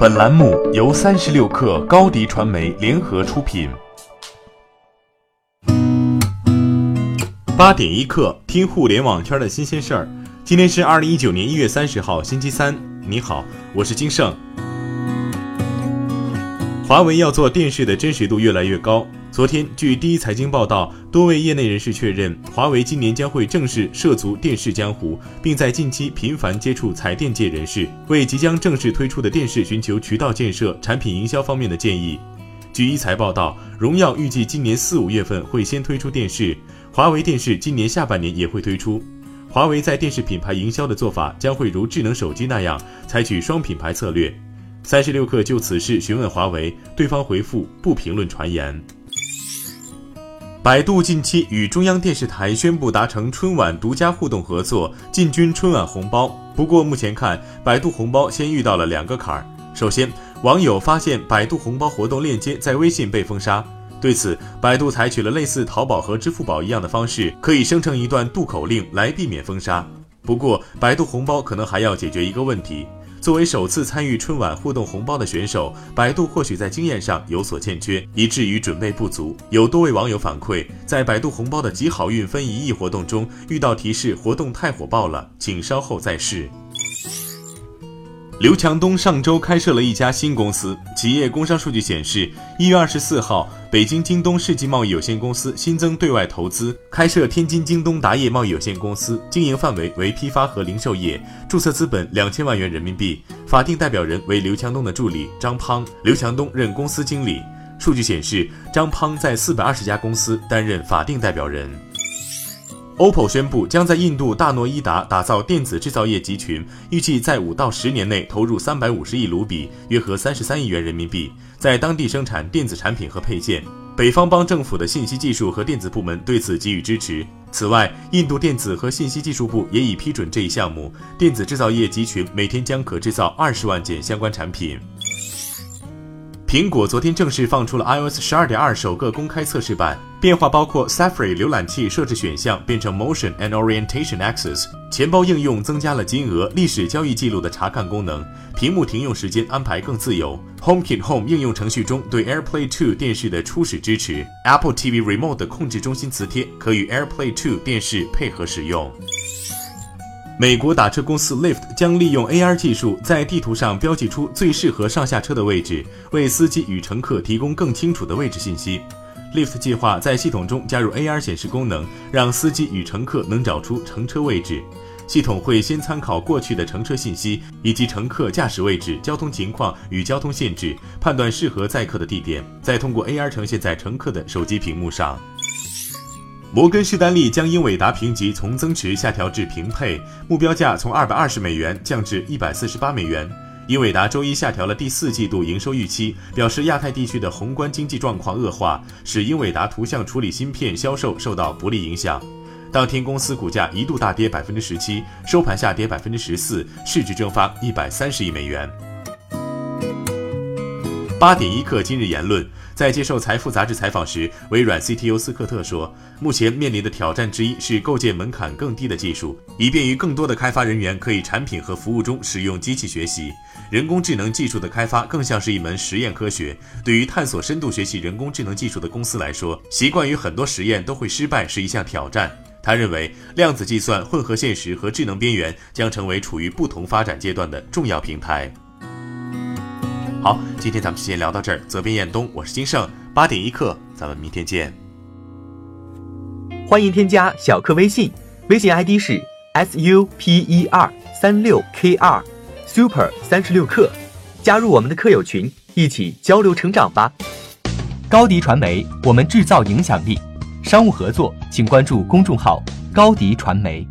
本栏目由三十六氪高低传媒联合出品。八点一刻，听互联网圈的新鲜事儿。今天是二零一九年一月三十号，星期三。你好，我是金盛。华为要做电视的真实度越来越高。昨天，据第一财经报道，多位业内人士确认，华为今年将会正式涉足电视江湖，并在近期频繁接触彩电界人士，为即将正式推出的电视寻求渠道建设、产品营销方面的建议。据一财报道，荣耀预计今年四五月份会先推出电视，华为电视今年下半年也会推出。华为在电视品牌营销的做法将会如智能手机那样，采取双品牌策略。三十六氪就此事询问华为，对方回复不评论传言。百度近期与中央电视台宣布达成春晚独家互动合作，进军春晚红包。不过目前看，百度红包先遇到了两个坎儿。首先，网友发现百度红包活动链接在微信被封杀，对此，百度采取了类似淘宝和支付宝一样的方式，可以生成一段渡口令来避免封杀。不过，百度红包可能还要解决一个问题。作为首次参与春晚互动红包的选手，百度或许在经验上有所欠缺，以至于准备不足。有多位网友反馈，在百度红包的“集好运分一亿”活动中，遇到提示活动太火爆了，请稍后再试。刘强东上周开设了一家新公司。企业工商数据显示，一月二十四号，北京京东世纪贸易有限公司新增对外投资，开设天津京东达业贸易有限公司，经营范围为批发和零售业，注册资本两千万元人民币，法定代表人为刘强东的助理张胖，刘强东任公司经理。数据显示，张胖在四百二十家公司担任法定代表人。OPPO 宣布将在印度大诺伊达打造电子制造业集群，预计在五到十年内投入三百五十亿卢比，约合三十三亿元人民币，在当地生产电子产品和配件。北方邦政府的信息技术和电子部门对此给予支持。此外，印度电子和信息技术部也已批准这一项目，电子制造业集群每天将可制造二十万件相关产品。苹果昨天正式放出了 iOS 十二点二首个公开测试版，变化包括 Safari 浏览器设置选项变成 Motion and Orientation Access，钱包应用增加了金额、历史交易记录的查看功能，屏幕停用时间安排更自由。HomeKit Home 应用程序中对 AirPlay 2电视的初始支持，Apple TV Remote 的控制中心磁贴可与 AirPlay 2电视配合使用。美国打车公司 Lyft 将利用 AR 技术，在地图上标记出最适合上下车的位置，为司机与乘客提供更清楚的位置信息。Lyft 计划在系统中加入 AR 显示功能，让司机与乘客能找出乘车位置。系统会先参考过去的乘车信息以及乘客驾驶位置、交通情况与交通限制，判断适合载客的地点，再通过 AR 呈现在乘客的手机屏幕上。摩根士丹利将英伟达评级从增持下调至平配，目标价从二百二十美元降至一百四十八美元。英伟达周一下调了第四季度营收预期，表示亚太地区的宏观经济状况恶化，使英伟达图像处理芯片销售受到不利影响。当天公司股价一度大跌百分之十七，收盘下跌百分之十四，市值蒸发一百三十亿美元。八点一刻，今日言论。在接受《财富》杂志采访时，微软 CTO 斯科特说，目前面临的挑战之一是构建门槛更低的技术，以便于更多的开发人员可以产品和服务中使用机器学习。人工智能技术的开发更像是一门实验科学，对于探索深度学习人工智能技术的公司来说，习惯于很多实验都会失败是一项挑战。他认为，量子计算、混合现实和智能边缘将成为处于不同发展阶段的重要平台。好，今天咱们就先聊到这儿。责编：彦东，我是金盛，八点一刻，咱们明天见。欢迎添加小课微信，微信 ID 是 s u p e r 三六 k 二 super 三十六课，加入我们的课友群，一起交流成长吧。高迪传媒，我们制造影响力。商务合作，请关注公众号高迪传媒。